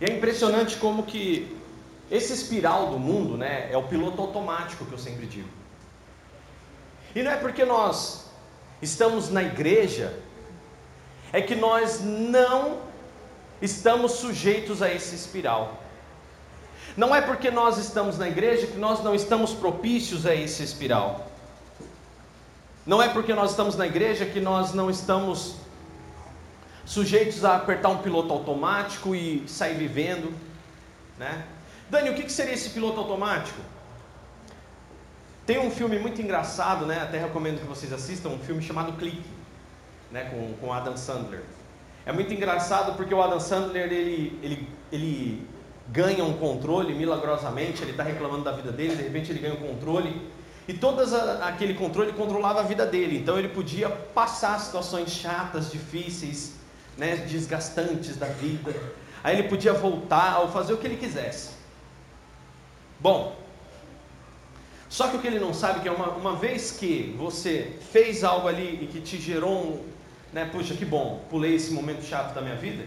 E é impressionante como que esse espiral do mundo, né, é o piloto automático que eu sempre digo. E não é porque nós estamos na igreja, é que nós não estamos sujeitos a esse espiral. Não é porque nós estamos na igreja que nós não estamos propícios a esse espiral. Não é porque nós estamos na igreja que nós não estamos sujeitos a apertar um piloto automático e sair vivendo, né? Dani, o que seria esse piloto automático? Tem um filme muito engraçado, né? Até recomendo que vocês assistam, um filme chamado Clique, né? Com, com Adam Sandler. É muito engraçado porque o Adam Sandler ele, ele, ele ganha um controle milagrosamente, ele está reclamando da vida dele, de repente ele ganha um controle e todo aquele controle controlava a vida dele, então ele podia passar situações chatas, difíceis, né, desgastantes da vida. Aí ele podia voltar ou fazer o que ele quisesse. Bom, só que o que ele não sabe é que é uma, uma vez que você fez algo ali e que te gerou um, né, puxa, que bom, pulei esse momento chato da minha vida.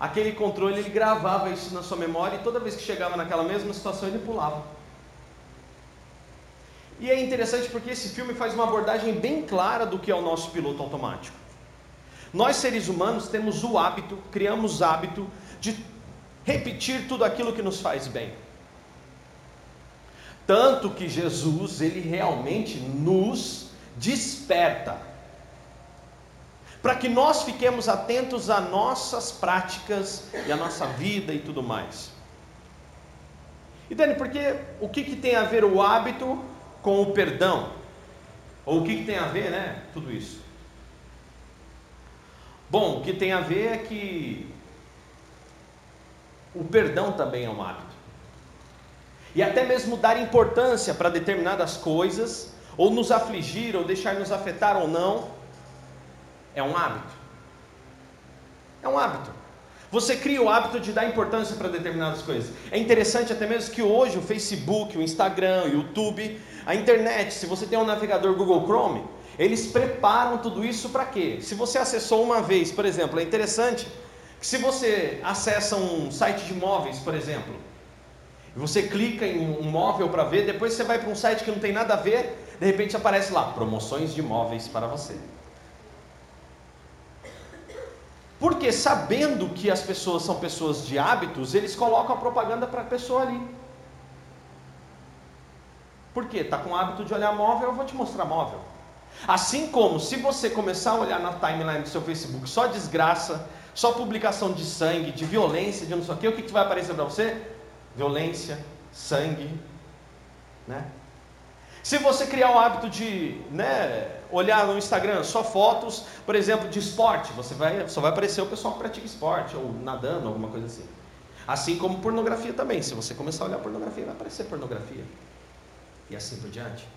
Aquele controle ele gravava isso na sua memória e toda vez que chegava naquela mesma situação ele pulava. E é interessante porque esse filme faz uma abordagem bem clara do que é o nosso piloto automático. Nós seres humanos temos o hábito, criamos hábito de repetir tudo aquilo que nos faz bem. Tanto que Jesus, ele realmente nos desperta para que nós fiquemos atentos às nossas práticas e à nossa vida e tudo mais. E Dani, porque o que, que tem a ver o hábito com o perdão? Ou o que, que tem a ver, né? Tudo isso. Bom, o que tem a ver é que o perdão também é um hábito. E até mesmo dar importância para determinadas coisas, ou nos afligir, ou deixar nos afetar ou não, é um hábito. É um hábito. Você cria o hábito de dar importância para determinadas coisas. É interessante até mesmo que hoje o Facebook, o Instagram, o YouTube, a internet, se você tem um navegador Google Chrome, eles preparam tudo isso para quê? Se você acessou uma vez, por exemplo, é interessante que se você acessa um site de imóveis, por exemplo, e você clica em um móvel para ver, depois você vai para um site que não tem nada a ver, de repente aparece lá promoções de imóveis para você. Porque sabendo que as pessoas são pessoas de hábitos, eles colocam a propaganda para a pessoa ali. Por quê? Está com o hábito de olhar móvel, eu vou te mostrar móvel. Assim como se você começar a olhar na timeline do seu Facebook só desgraça, só publicação de sangue, de violência, de não sei o que, o que, que vai aparecer para você? Violência, sangue, né? Se você criar o hábito de né, olhar no Instagram só fotos, por exemplo, de esporte, você vai, só vai aparecer o pessoal que pratica esporte, ou nadando, alguma coisa assim. Assim como pornografia também. Se você começar a olhar pornografia, vai aparecer pornografia. E assim por diante.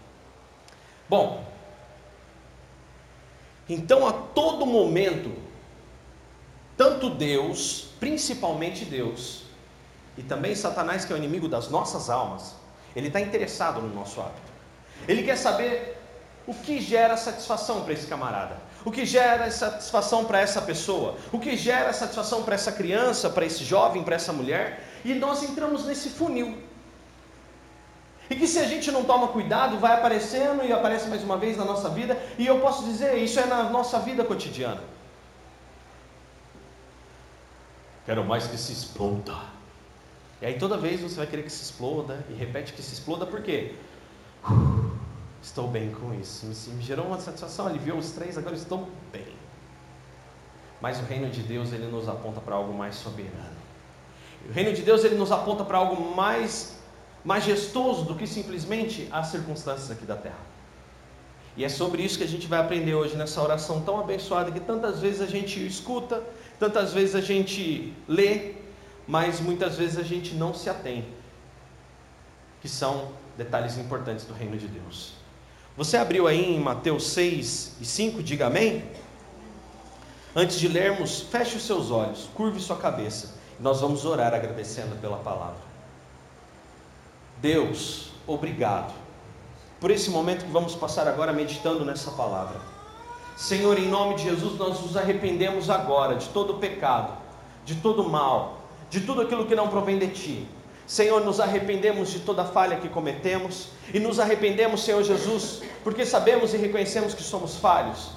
Bom, então a todo momento, tanto Deus, principalmente Deus, e também Satanás, que é o inimigo das nossas almas, ele está interessado no nosso hábito. Ele quer saber o que gera satisfação para esse camarada, o que gera satisfação para essa pessoa, o que gera satisfação para essa criança, para esse jovem, para essa mulher, e nós entramos nesse funil. E que se a gente não toma cuidado, vai aparecendo e aparece mais uma vez na nossa vida, e eu posso dizer, isso é na nossa vida cotidiana. Quero mais que se exploda. E aí toda vez você vai querer que se exploda, e repete que se exploda, por quê? Estou bem com isso. Me gerou uma satisfação, aliviou os três, agora estou bem. Mas o reino de Deus, ele nos aponta para algo mais soberano. O reino de Deus, ele nos aponta para algo mais majestoso do que simplesmente as circunstâncias aqui da terra. E é sobre isso que a gente vai aprender hoje nessa oração tão abençoada que tantas vezes a gente escuta, tantas vezes a gente lê, mas muitas vezes a gente não se atém. Que são detalhes importantes do reino de Deus. Você abriu aí em Mateus 6 e 5, diga amém? Antes de lermos, feche os seus olhos, curve sua cabeça. Nós vamos orar agradecendo pela palavra. Deus, obrigado por esse momento que vamos passar agora meditando nessa palavra. Senhor, em nome de Jesus, nós nos arrependemos agora de todo pecado, de todo mal, de tudo aquilo que não provém de ti. Senhor, nos arrependemos de toda falha que cometemos e nos arrependemos, Senhor Jesus, porque sabemos e reconhecemos que somos falhos.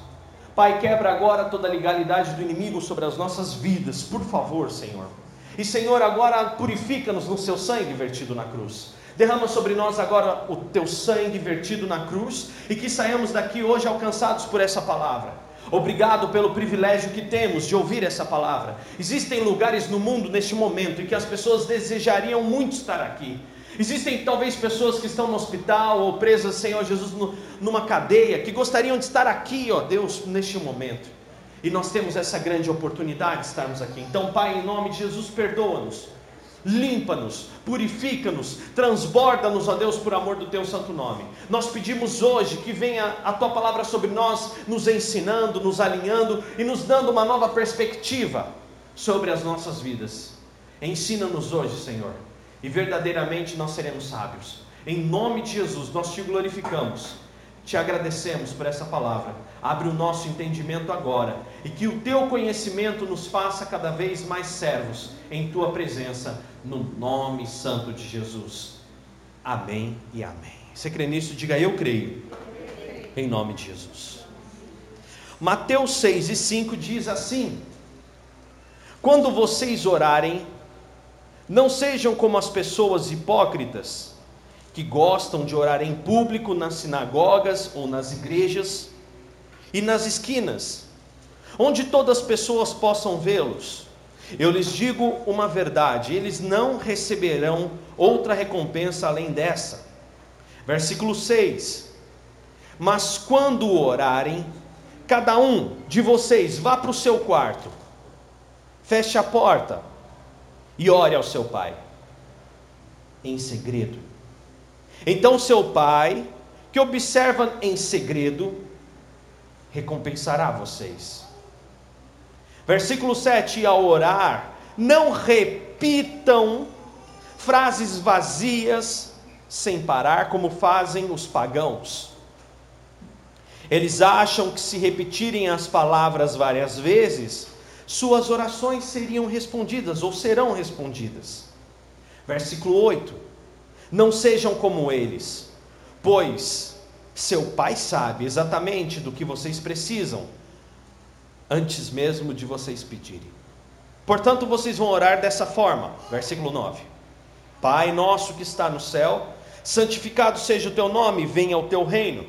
Pai, quebra agora toda a legalidade do inimigo sobre as nossas vidas, por favor, Senhor. E Senhor, agora purifica-nos no seu sangue vertido na cruz. Derrama sobre nós agora o teu sangue vertido na cruz e que saiamos daqui hoje alcançados por essa palavra. Obrigado pelo privilégio que temos de ouvir essa palavra. Existem lugares no mundo neste momento em que as pessoas desejariam muito estar aqui. Existem talvez pessoas que estão no hospital ou presas, Senhor Jesus, numa cadeia, que gostariam de estar aqui, ó Deus, neste momento. E nós temos essa grande oportunidade de estarmos aqui. Então, Pai, em nome de Jesus, perdoa-nos limpa-nos, purifica-nos, transborda-nos, ó Deus, por amor do teu santo nome. Nós pedimos hoje que venha a tua palavra sobre nós, nos ensinando, nos alinhando e nos dando uma nova perspectiva sobre as nossas vidas. Ensina-nos hoje, Senhor, e verdadeiramente nós seremos sábios. Em nome de Jesus, nós te glorificamos. Te agradecemos por essa palavra. Abre o nosso entendimento agora e que o teu conhecimento nos faça cada vez mais servos em tua presença, no nome santo de Jesus. Amém e amém. Você crê nisso? Diga eu creio. Em nome de Jesus. Mateus 6 e 5 diz assim: Quando vocês orarem, não sejam como as pessoas hipócritas que gostam de orar em público nas sinagogas ou nas igrejas e nas esquinas, onde todas as pessoas possam vê-los. Eu lhes digo uma verdade: eles não receberão outra recompensa além dessa. Versículo 6: Mas quando orarem, cada um de vocês vá para o seu quarto, feche a porta e ore ao seu pai, em segredo. Então seu pai, que observa em segredo, recompensará vocês. Versículo 7: ao orar, não repitam frases vazias sem parar, como fazem os pagãos. Eles acham que se repetirem as palavras várias vezes, suas orações seriam respondidas ou serão respondidas. Versículo 8: não sejam como eles, pois seu Pai sabe exatamente do que vocês precisam, antes mesmo de vocês pedirem. Portanto, vocês vão orar dessa forma, versículo 9: Pai nosso que está no céu, santificado seja o teu nome, venha o teu reino,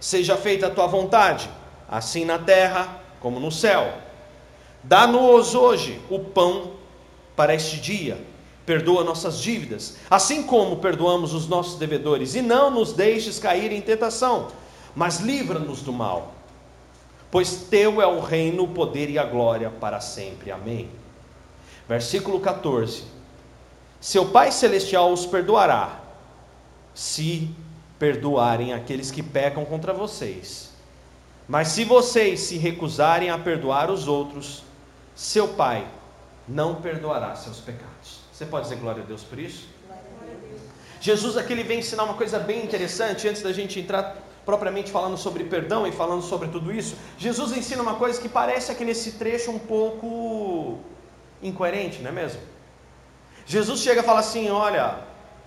seja feita a tua vontade, assim na terra como no céu. Dá-nos hoje o pão para este dia Perdoa nossas dívidas, assim como perdoamos os nossos devedores, e não nos deixes cair em tentação, mas livra-nos do mal. Pois teu é o reino, o poder e a glória para sempre. Amém. Versículo 14: Seu Pai Celestial os perdoará, se perdoarem aqueles que pecam contra vocês. Mas se vocês se recusarem a perdoar os outros, seu Pai não perdoará seus pecados. Você pode dizer glória a Deus por isso? Jesus aqui ele vem ensinar uma coisa bem interessante antes da gente entrar propriamente falando sobre perdão e falando sobre tudo isso. Jesus ensina uma coisa que parece aqui nesse trecho um pouco incoerente, não é mesmo? Jesus chega e fala assim: olha,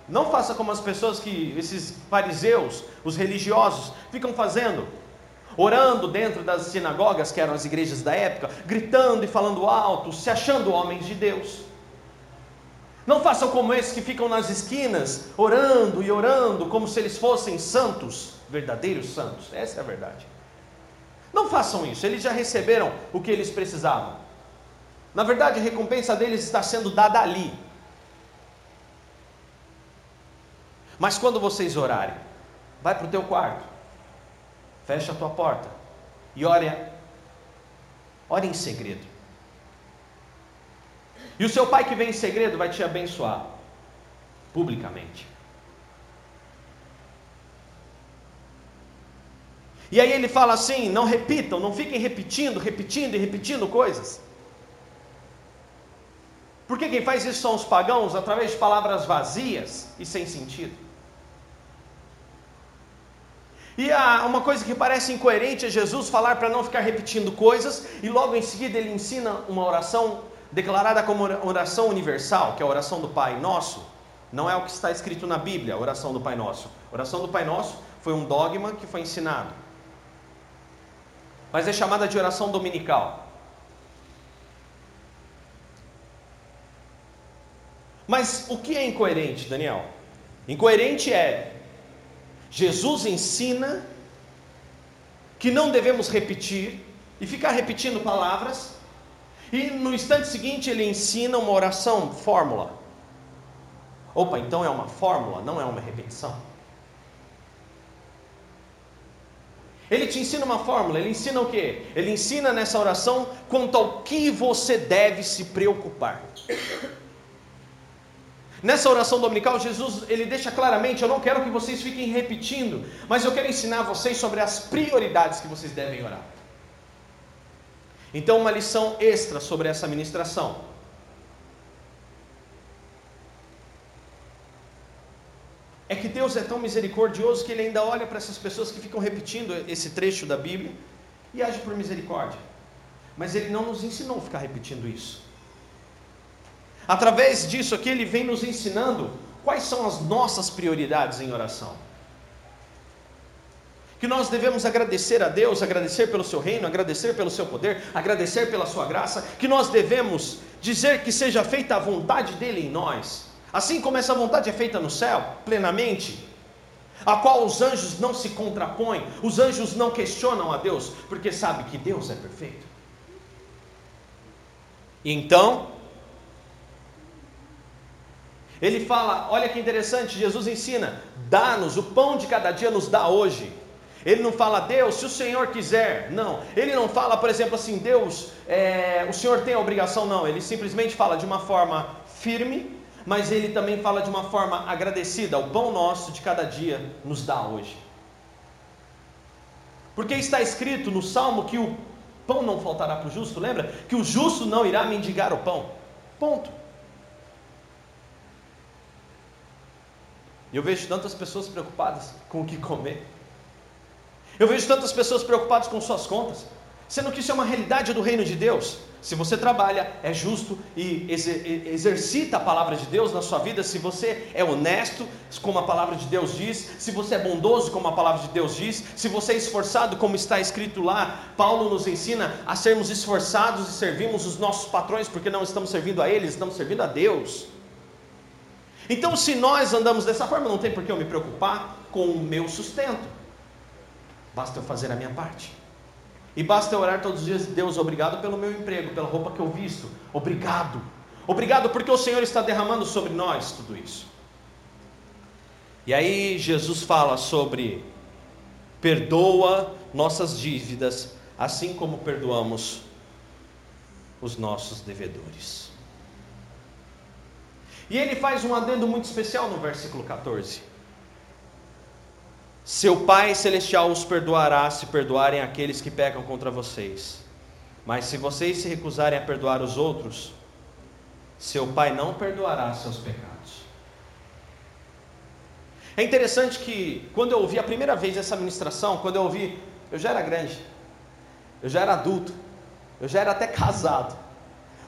não faça como as pessoas que esses fariseus, os religiosos, ficam fazendo, orando dentro das sinagogas, que eram as igrejas da época, gritando e falando alto, se achando homens de Deus. Não façam como esses que ficam nas esquinas, orando e orando, como se eles fossem santos, verdadeiros santos. Essa é a verdade. Não façam isso, eles já receberam o que eles precisavam. Na verdade, a recompensa deles está sendo dada ali. Mas quando vocês orarem, vai para o teu quarto, fecha a tua porta e ore, ore em segredo. E o seu pai que vem em segredo vai te abençoar publicamente. E aí ele fala assim: não repitam, não fiquem repetindo, repetindo e repetindo coisas. Porque quem faz isso são os pagãos através de palavras vazias e sem sentido. E há uma coisa que parece incoerente é Jesus falar para não ficar repetindo coisas e logo em seguida ele ensina uma oração declarada como oração universal, que é a oração do Pai Nosso, não é o que está escrito na Bíblia, a oração do Pai Nosso. A oração do Pai Nosso foi um dogma que foi ensinado. Mas é chamada de oração dominical. Mas o que é incoerente, Daniel? Incoerente é Jesus ensina que não devemos repetir e ficar repetindo palavras, e no instante seguinte ele ensina uma oração, fórmula. Opa, então é uma fórmula, não é uma repetição. Ele te ensina uma fórmula, ele ensina o quê? Ele ensina nessa oração quanto ao que você deve se preocupar. Nessa oração dominical, Jesus ele deixa claramente: eu não quero que vocês fiquem repetindo, mas eu quero ensinar vocês sobre as prioridades que vocês devem orar. Então, uma lição extra sobre essa ministração. É que Deus é tão misericordioso que Ele ainda olha para essas pessoas que ficam repetindo esse trecho da Bíblia e age por misericórdia. Mas Ele não nos ensinou a ficar repetindo isso. Através disso aqui, ele vem nos ensinando quais são as nossas prioridades em oração. Que nós devemos agradecer a Deus, agradecer pelo seu reino, agradecer pelo seu poder, agradecer pela sua graça, que nós devemos dizer que seja feita a vontade dele em nós, assim como essa vontade é feita no céu, plenamente, a qual os anjos não se contrapõem, os anjos não questionam a Deus, porque sabe que Deus é perfeito. Então, ele fala: olha que interessante, Jesus ensina: dá-nos, o pão de cada dia nos dá hoje. Ele não fala, Deus, se o Senhor quiser, não. Ele não fala, por exemplo, assim, Deus, é, o Senhor tem a obrigação, não. Ele simplesmente fala de uma forma firme, mas ele também fala de uma forma agradecida: o pão nosso de cada dia nos dá hoje. Porque está escrito no salmo que o pão não faltará para o justo, lembra? Que o justo não irá mendigar o pão. Ponto. E eu vejo tantas pessoas preocupadas com o que comer. Eu vejo tantas pessoas preocupadas com suas contas, sendo que isso é uma realidade do reino de Deus. Se você trabalha, é justo e exercita a palavra de Deus na sua vida, se você é honesto, como a palavra de Deus diz, se você é bondoso, como a palavra de Deus diz, se você é esforçado, como está escrito lá, Paulo nos ensina a sermos esforçados e servirmos os nossos patrões, porque não estamos servindo a eles, estamos servindo a Deus. Então, se nós andamos dessa forma, não tem por que eu me preocupar com o meu sustento. Basta eu fazer a minha parte. E basta eu orar todos os dias, Deus, obrigado pelo meu emprego, pela roupa que eu visto. Obrigado. Obrigado porque o Senhor está derramando sobre nós tudo isso. E aí Jesus fala sobre perdoa nossas dívidas, assim como perdoamos os nossos devedores. E ele faz um adendo muito especial no versículo 14. Seu Pai Celestial os perdoará se perdoarem aqueles que pecam contra vocês. Mas se vocês se recusarem a perdoar os outros, seu Pai não perdoará seus pecados. É interessante que, quando eu ouvi a primeira vez essa ministração, quando eu ouvi, eu já era grande, eu já era adulto, eu já era até casado.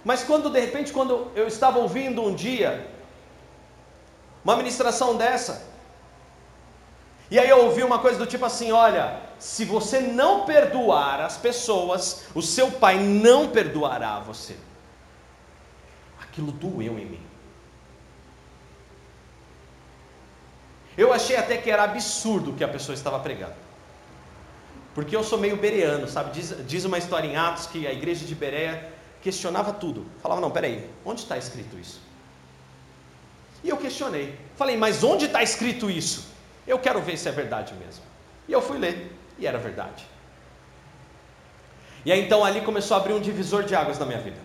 Mas quando de repente, quando eu estava ouvindo um dia uma ministração dessa, e aí eu ouvi uma coisa do tipo assim: olha, se você não perdoar as pessoas, o seu pai não perdoará você. Aquilo doeu em mim. Eu achei até que era absurdo o que a pessoa estava pregando. Porque eu sou meio bereano, sabe? Diz, diz uma história em Atos que a igreja de Berea questionava tudo. Falava, não, peraí, onde está escrito isso? E eu questionei. Falei, mas onde está escrito isso? Eu quero ver se é verdade mesmo. E eu fui ler, e era verdade. E aí então ali começou a abrir um divisor de águas na minha vida.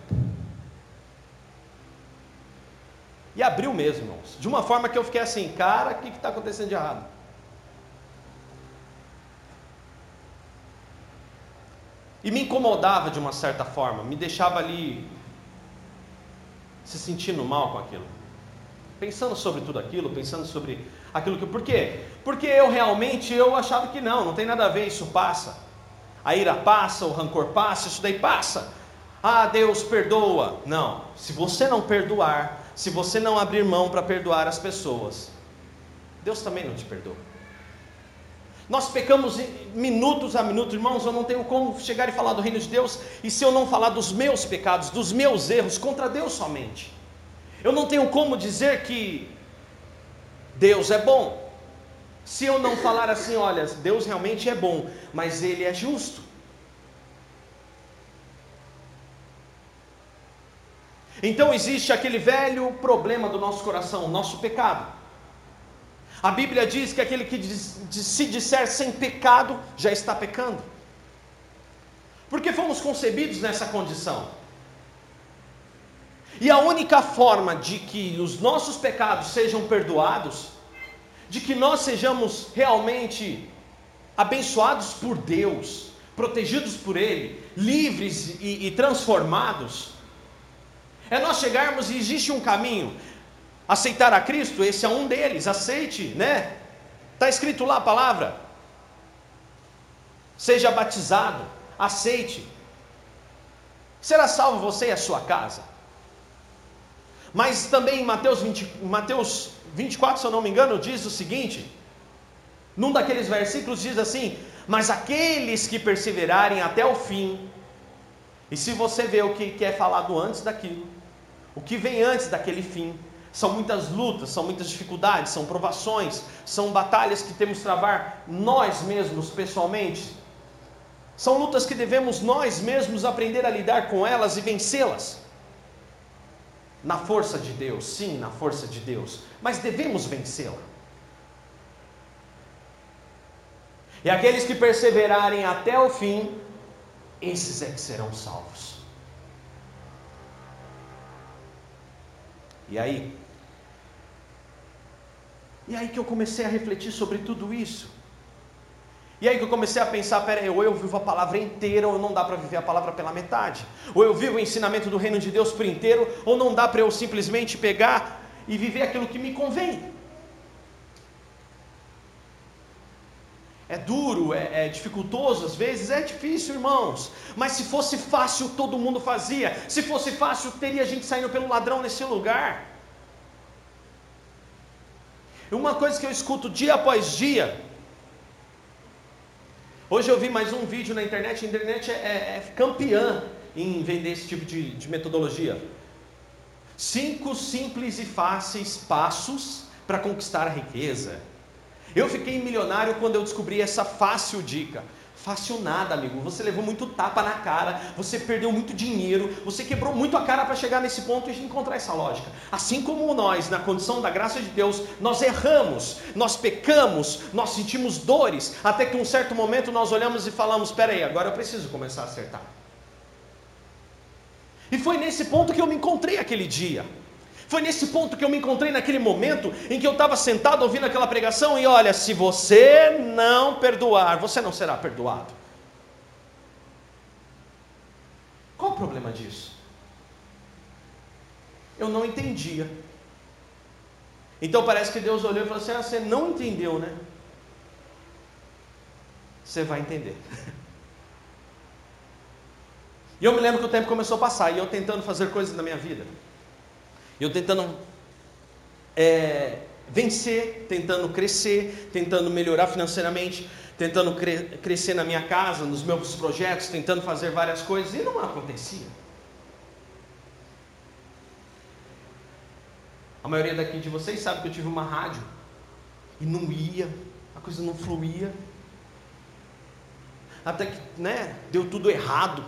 E abriu mesmo, irmãos. De uma forma que eu fiquei assim, cara, o que está acontecendo de errado? E me incomodava de uma certa forma, me deixava ali se sentindo mal com aquilo. Pensando sobre tudo aquilo, pensando sobre aquilo que. Por quê? Porque eu realmente eu achava que não, não tem nada a ver, isso passa. A ira passa, o rancor passa, isso daí passa. Ah, Deus perdoa. Não, se você não perdoar, se você não abrir mão para perdoar as pessoas, Deus também não te perdoa. Nós pecamos minutos a minutos, irmãos. Eu não tenho como chegar e falar do reino de Deus e se eu não falar dos meus pecados, dos meus erros contra Deus somente. Eu não tenho como dizer que Deus é bom. Se eu não falar assim, olha, Deus realmente é bom, mas Ele é justo. Então existe aquele velho problema do nosso coração, nosso pecado. A Bíblia diz que aquele que se disser sem pecado já está pecando. Porque fomos concebidos nessa condição. E a única forma de que os nossos pecados sejam perdoados, de que nós sejamos realmente abençoados por Deus, protegidos por Ele, livres e, e transformados, é nós chegarmos e existe um caminho. Aceitar a Cristo, esse é um deles, aceite, né? Está escrito lá a palavra. Seja batizado, aceite. Será salvo você e a sua casa. Mas também em Mateus, 20, Mateus 24, se eu não me engano, diz o seguinte: num daqueles versículos diz assim: Mas aqueles que perseverarem até o fim, e se você vê o que é falado antes daquilo, o que vem antes daquele fim, são muitas lutas, são muitas dificuldades, são provações, são batalhas que temos que travar nós mesmos pessoalmente. São lutas que devemos nós mesmos aprender a lidar com elas e vencê-las. Na força de Deus, sim, na força de Deus, mas devemos vencê-la. E aqueles que perseverarem até o fim, esses é que serão salvos. E aí, e aí que eu comecei a refletir sobre tudo isso. E aí que eu comecei a pensar, peraí, ou eu vivo a palavra inteira, ou não dá para viver a palavra pela metade. Ou eu vivo o ensinamento do reino de Deus por inteiro, ou não dá para eu simplesmente pegar e viver aquilo que me convém. É duro, é, é, dificultoso às vezes, é difícil, irmãos. Mas se fosse fácil, todo mundo fazia. Se fosse fácil, teria gente saindo pelo ladrão nesse lugar. Uma coisa que eu escuto dia após dia. Hoje eu vi mais um vídeo na internet. A internet é, é, é campeã em vender esse tipo de, de metodologia. Cinco simples e fáceis passos para conquistar a riqueza. Eu fiquei milionário quando eu descobri essa fácil dica. Fácil nada, amigo. Você levou muito tapa na cara, você perdeu muito dinheiro, você quebrou muito a cara para chegar nesse ponto e encontrar essa lógica. Assim como nós, na condição da graça de Deus, nós erramos, nós pecamos, nós sentimos dores, até que um certo momento nós olhamos e falamos: espera aí, agora eu preciso começar a acertar. E foi nesse ponto que eu me encontrei aquele dia. Foi nesse ponto que eu me encontrei naquele momento em que eu estava sentado ouvindo aquela pregação e olha, se você não perdoar, você não será perdoado. Qual o problema disso? Eu não entendia. Então parece que Deus olhou e falou assim: ah, você não entendeu, né? Você vai entender. E eu me lembro que o tempo começou a passar e eu tentando fazer coisas na minha vida. Eu tentando é, vencer, tentando crescer, tentando melhorar financeiramente, tentando cre crescer na minha casa, nos meus projetos, tentando fazer várias coisas e não acontecia. A maioria daqui de vocês sabe que eu tive uma rádio e não ia, a coisa não fluía. Até que, né, deu tudo errado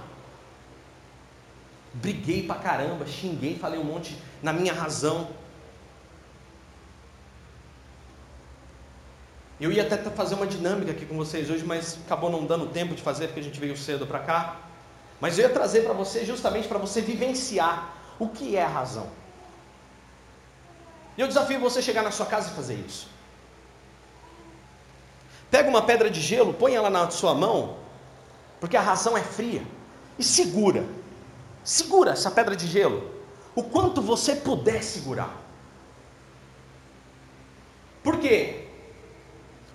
briguei pra caramba, xinguei, falei um monte na minha razão. Eu ia até fazer uma dinâmica aqui com vocês hoje, mas acabou não dando tempo de fazer porque a gente veio cedo para cá. Mas eu ia trazer para você justamente para você vivenciar o que é a razão. E eu desafio você a chegar na sua casa e fazer isso. Pega uma pedra de gelo, põe ela na sua mão, porque a razão é fria, e segura. Segura essa pedra de gelo, o quanto você puder segurar. Por quê?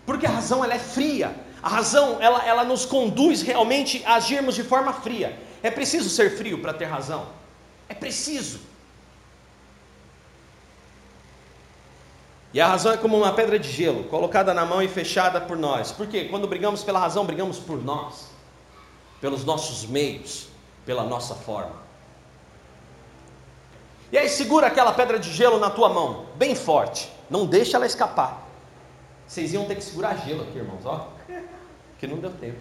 Porque a razão ela é fria. A razão ela, ela nos conduz realmente a agirmos de forma fria. É preciso ser frio para ter razão? É preciso. E a razão é como uma pedra de gelo, colocada na mão e fechada por nós. Porque quando brigamos pela razão, brigamos por nós, pelos nossos meios, pela nossa forma. E aí segura aquela pedra de gelo na tua mão, bem forte. Não deixa ela escapar. Vocês iam ter que segurar gelo aqui, irmãos, ó. Que não deu tempo.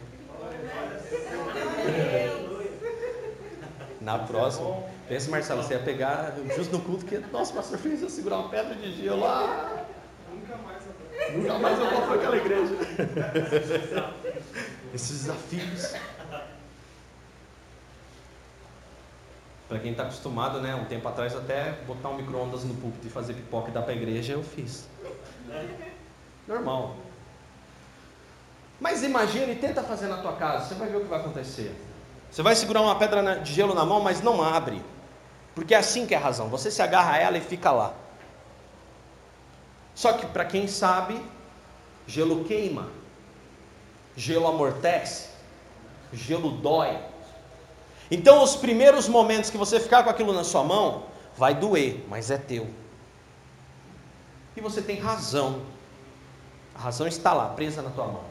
Na próxima, pensa Marcelo, você ia pegar justo no culto que, nossa, pastor fez eu segurar uma pedra de gelo lá. Nunca mais eu Nunca mais eu vou para aquela igreja. Esses desafios. Para quem está acostumado, né? Um tempo atrás até botar um micro-ondas no púlpito e fazer pipoca e dar para a igreja, eu fiz. Normal. Mas imagina e tenta fazer na tua casa, você vai ver o que vai acontecer. Você vai segurar uma pedra de gelo na mão, mas não abre. Porque é assim que é a razão. Você se agarra a ela e fica lá. Só que para quem sabe, gelo queima, gelo amortece, gelo dói. Então, os primeiros momentos que você ficar com aquilo na sua mão, vai doer, mas é teu. E você tem razão. A razão está lá, presa na tua mão.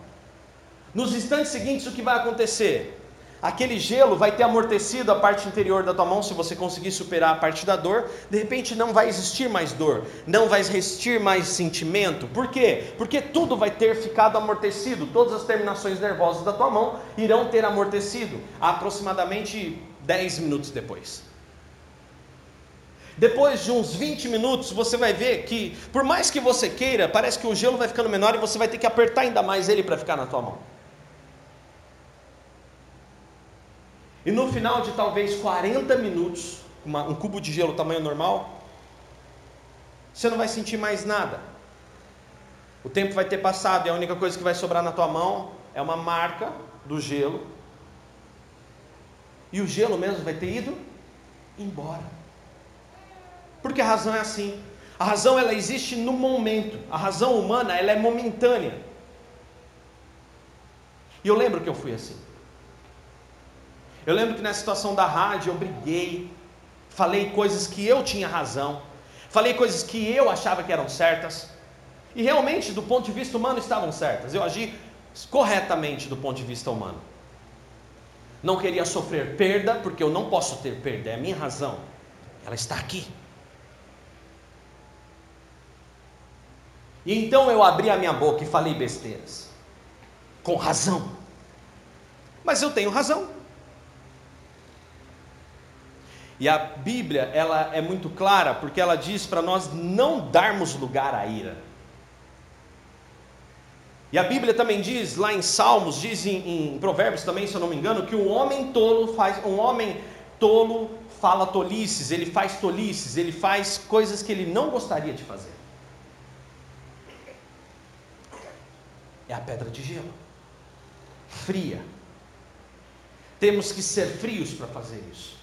Nos instantes seguintes, o que vai acontecer? Aquele gelo vai ter amortecido a parte interior da tua mão, se você conseguir superar a parte da dor. De repente não vai existir mais dor, não vai existir mais sentimento. Por quê? Porque tudo vai ter ficado amortecido. Todas as terminações nervosas da tua mão irão ter amortecido aproximadamente 10 minutos depois. Depois de uns 20 minutos, você vai ver que, por mais que você queira, parece que o gelo vai ficando menor e você vai ter que apertar ainda mais ele para ficar na tua mão. E no final de talvez 40 minutos, uma, um cubo de gelo tamanho normal, você não vai sentir mais nada. O tempo vai ter passado e a única coisa que vai sobrar na tua mão é uma marca do gelo. E o gelo mesmo vai ter ido embora. Porque a razão é assim. A razão ela existe no momento. A razão humana ela é momentânea. E eu lembro que eu fui assim. Eu lembro que na situação da rádio eu briguei, falei coisas que eu tinha razão, falei coisas que eu achava que eram certas, e realmente, do ponto de vista humano, estavam certas. Eu agi corretamente do ponto de vista humano. Não queria sofrer perda, porque eu não posso ter perda, é a minha razão, ela está aqui. E então eu abri a minha boca e falei besteiras, com razão. Mas eu tenho razão. E a Bíblia, ela é muito clara, porque ela diz para nós não darmos lugar à ira. E a Bíblia também diz, lá em Salmos, diz em, em Provérbios também, se eu não me engano, que um homem tolo faz, um homem tolo fala tolices, ele faz tolices, ele faz coisas que ele não gostaria de fazer. É a pedra de gelo, fria. Temos que ser frios para fazer isso.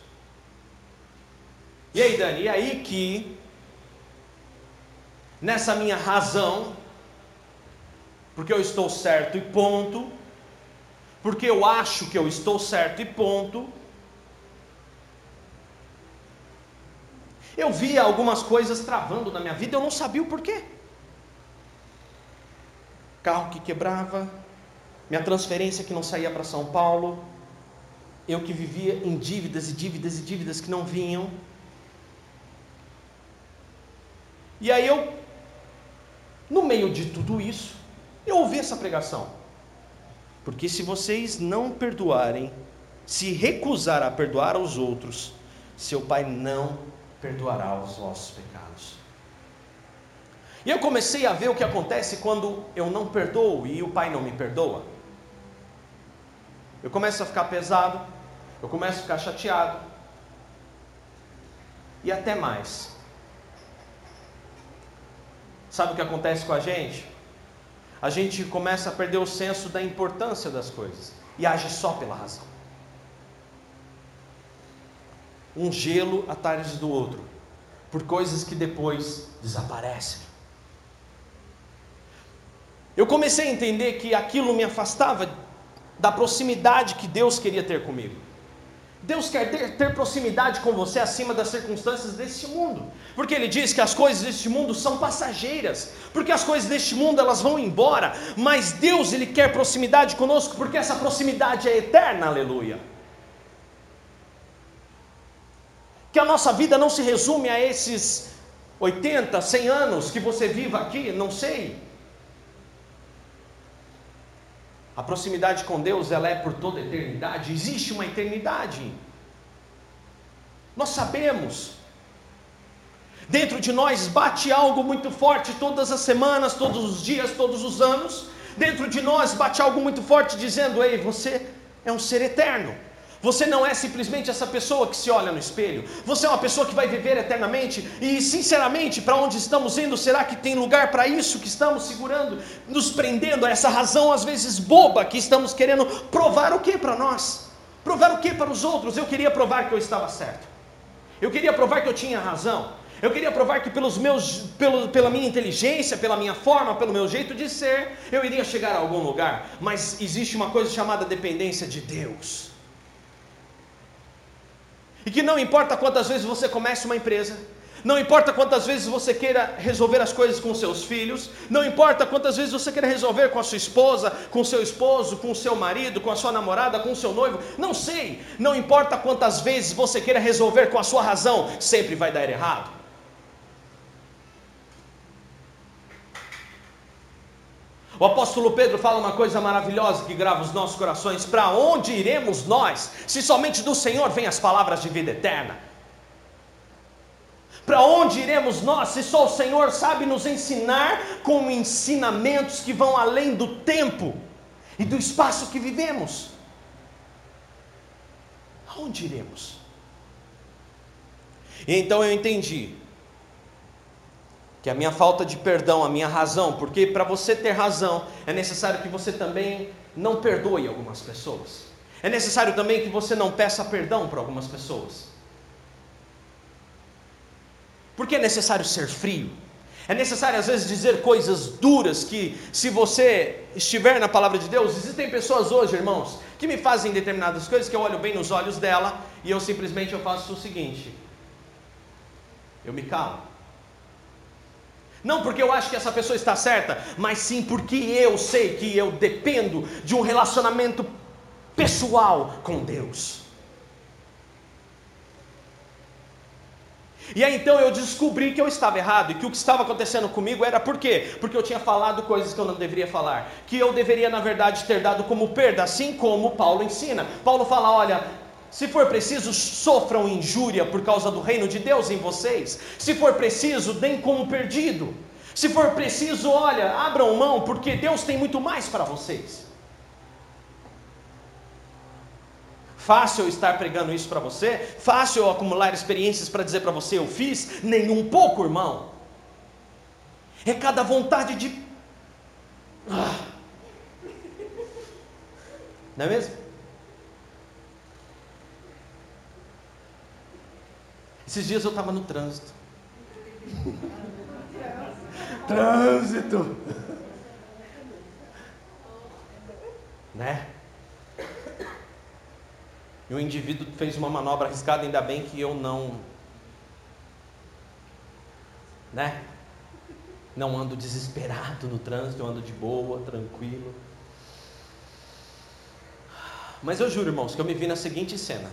E aí, Dani, e aí que, nessa minha razão, porque eu estou certo e ponto, porque eu acho que eu estou certo e ponto, eu via algumas coisas travando na minha vida, eu não sabia o porquê. Carro que quebrava, minha transferência que não saía para São Paulo, eu que vivia em dívidas e dívidas e dívidas que não vinham, E aí eu, no meio de tudo isso, eu ouvi essa pregação. Porque se vocês não perdoarem, se recusar a perdoar aos outros, seu Pai não perdoará os vossos pecados. E eu comecei a ver o que acontece quando eu não perdoo e o Pai não me perdoa. Eu começo a ficar pesado, eu começo a ficar chateado, e até mais. Sabe o que acontece com a gente? A gente começa a perder o senso da importância das coisas e age só pela razão. Um gelo atrás do outro, por coisas que depois desaparecem. Eu comecei a entender que aquilo me afastava da proximidade que Deus queria ter comigo. Deus quer ter, ter, proximidade com você acima das circunstâncias deste mundo, porque Ele diz que as coisas deste mundo são passageiras, porque as coisas deste mundo elas vão embora, mas Deus Ele quer proximidade conosco, porque essa proximidade é eterna, aleluia. Que a nossa vida não se resume a esses 80, 100 anos que você viva aqui, não sei, A proximidade com Deus, ela é por toda a eternidade. Existe uma eternidade. Nós sabemos. Dentro de nós bate algo muito forte todas as semanas, todos os dias, todos os anos. Dentro de nós bate algo muito forte dizendo: "Ei, você é um ser eterno". Você não é simplesmente essa pessoa que se olha no espelho. Você é uma pessoa que vai viver eternamente. E, sinceramente, para onde estamos indo? Será que tem lugar para isso que estamos segurando, nos prendendo a essa razão, às vezes boba, que estamos querendo provar o que para nós? Provar o que para os outros? Eu queria provar que eu estava certo. Eu queria provar que eu tinha razão. Eu queria provar que pelos meus, pelo, pela minha inteligência, pela minha forma, pelo meu jeito de ser, eu iria chegar a algum lugar. Mas existe uma coisa chamada dependência de Deus. E que não importa quantas vezes você comece uma empresa, não importa quantas vezes você queira resolver as coisas com seus filhos, não importa quantas vezes você queira resolver com a sua esposa, com seu esposo, com seu marido, com a sua namorada, com seu noivo, não sei, não importa quantas vezes você queira resolver com a sua razão, sempre vai dar errado. O apóstolo Pedro fala uma coisa maravilhosa que grava os nossos corações: para onde iremos nós, se somente do Senhor vêm as palavras de vida eterna? Para onde iremos nós, se só o Senhor sabe nos ensinar com ensinamentos que vão além do tempo e do espaço que vivemos? Aonde iremos? E então eu entendi que a minha falta de perdão, a minha razão, porque para você ter razão é necessário que você também não perdoe algumas pessoas. É necessário também que você não peça perdão para algumas pessoas. Porque é necessário ser frio. É necessário às vezes dizer coisas duras que, se você estiver na palavra de Deus, existem pessoas hoje, irmãos, que me fazem determinadas coisas que eu olho bem nos olhos dela e eu simplesmente eu faço o seguinte: eu me calo. Não porque eu acho que essa pessoa está certa, mas sim porque eu sei que eu dependo de um relacionamento pessoal com Deus. E aí então eu descobri que eu estava errado e que o que estava acontecendo comigo era por quê? Porque eu tinha falado coisas que eu não deveria falar, que eu deveria na verdade ter dado como perda, assim como Paulo ensina. Paulo fala: olha, se for preciso, sofram injúria por causa do reino de Deus em vocês. Se for preciso, deem como perdido. Se for preciso, olha, abram mão, porque Deus tem muito mais para vocês. Fácil eu estar pregando isso para você? Fácil eu acumular experiências para dizer para você, eu fiz? Nem um pouco, irmão. É cada vontade de. Ah. Não é mesmo? Esses dias eu estava no trânsito. trânsito! né? E o indivíduo fez uma manobra arriscada, ainda bem que eu não. Né? Não ando desesperado no trânsito, eu ando de boa, tranquilo. Mas eu juro, irmãos, que eu me vi na seguinte cena.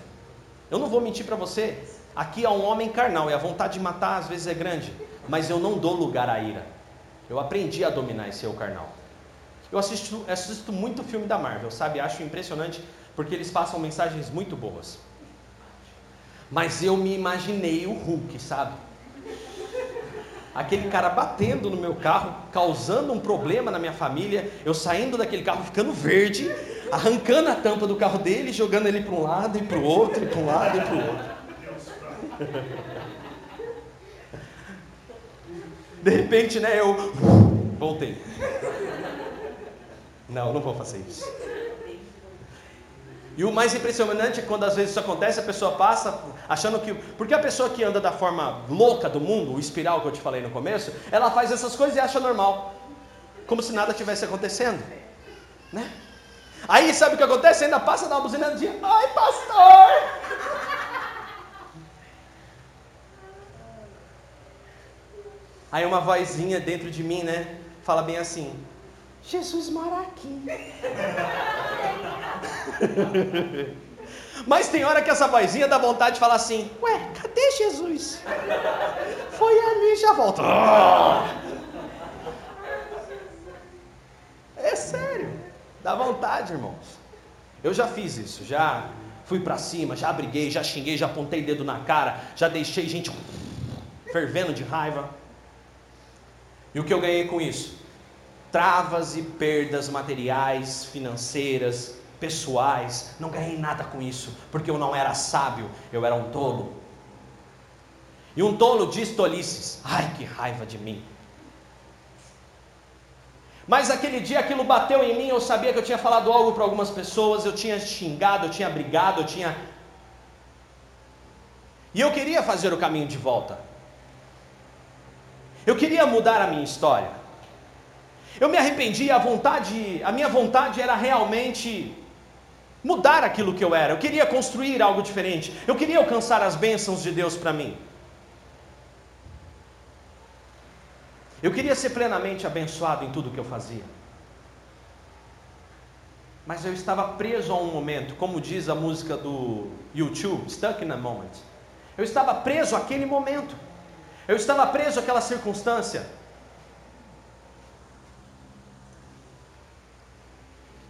Eu não vou mentir para você, Aqui há um homem carnal e a vontade de matar às vezes é grande, mas eu não dou lugar à ira. Eu aprendi a dominar esse eu carnal. Eu assisto, assisto muito filme da Marvel, sabe? Acho impressionante porque eles passam mensagens muito boas. Mas eu me imaginei o Hulk, sabe? Aquele cara batendo no meu carro, causando um problema na minha família, eu saindo daquele carro ficando verde, arrancando a tampa do carro dele, jogando ele para um lado e para o outro, e para um lado e para o outro. De repente, né, eu voltei. Não, não vou fazer isso. E o mais impressionante é quando às vezes isso acontece, a pessoa passa achando que. Porque a pessoa que anda da forma louca do mundo, o espiral que eu te falei no começo, ela faz essas coisas e acha normal. Como se nada tivesse acontecendo. Né? Aí sabe o que acontece? Ainda passa na buzina de ai pastor! Aí uma vozinha dentro de mim, né? Fala bem assim: Jesus mora aqui. Mas tem hora que essa vozinha dá vontade de falar assim: Ué, cadê Jesus? Foi ali, já volta. É sério, dá vontade, irmãos. Eu já fiz isso, já fui para cima, já briguei, já xinguei, já apontei dedo na cara, já deixei gente fervendo de raiva. E o que eu ganhei com isso? Travas e perdas materiais, financeiras, pessoais. Não ganhei nada com isso, porque eu não era sábio, eu era um tolo. E um tolo diz tolices. Ai, que raiva de mim. Mas aquele dia aquilo bateu em mim, eu sabia que eu tinha falado algo para algumas pessoas, eu tinha xingado, eu tinha brigado, eu tinha. E eu queria fazer o caminho de volta. Eu queria mudar a minha história. Eu me arrependi, a vontade, a minha vontade era realmente mudar aquilo que eu era. Eu queria construir algo diferente. Eu queria alcançar as bênçãos de Deus para mim. Eu queria ser plenamente abençoado em tudo que eu fazia. Mas eu estava preso a um momento, como diz a música do YouTube, Stuck in a Moment. Eu estava preso àquele momento. Eu estava preso àquela circunstância.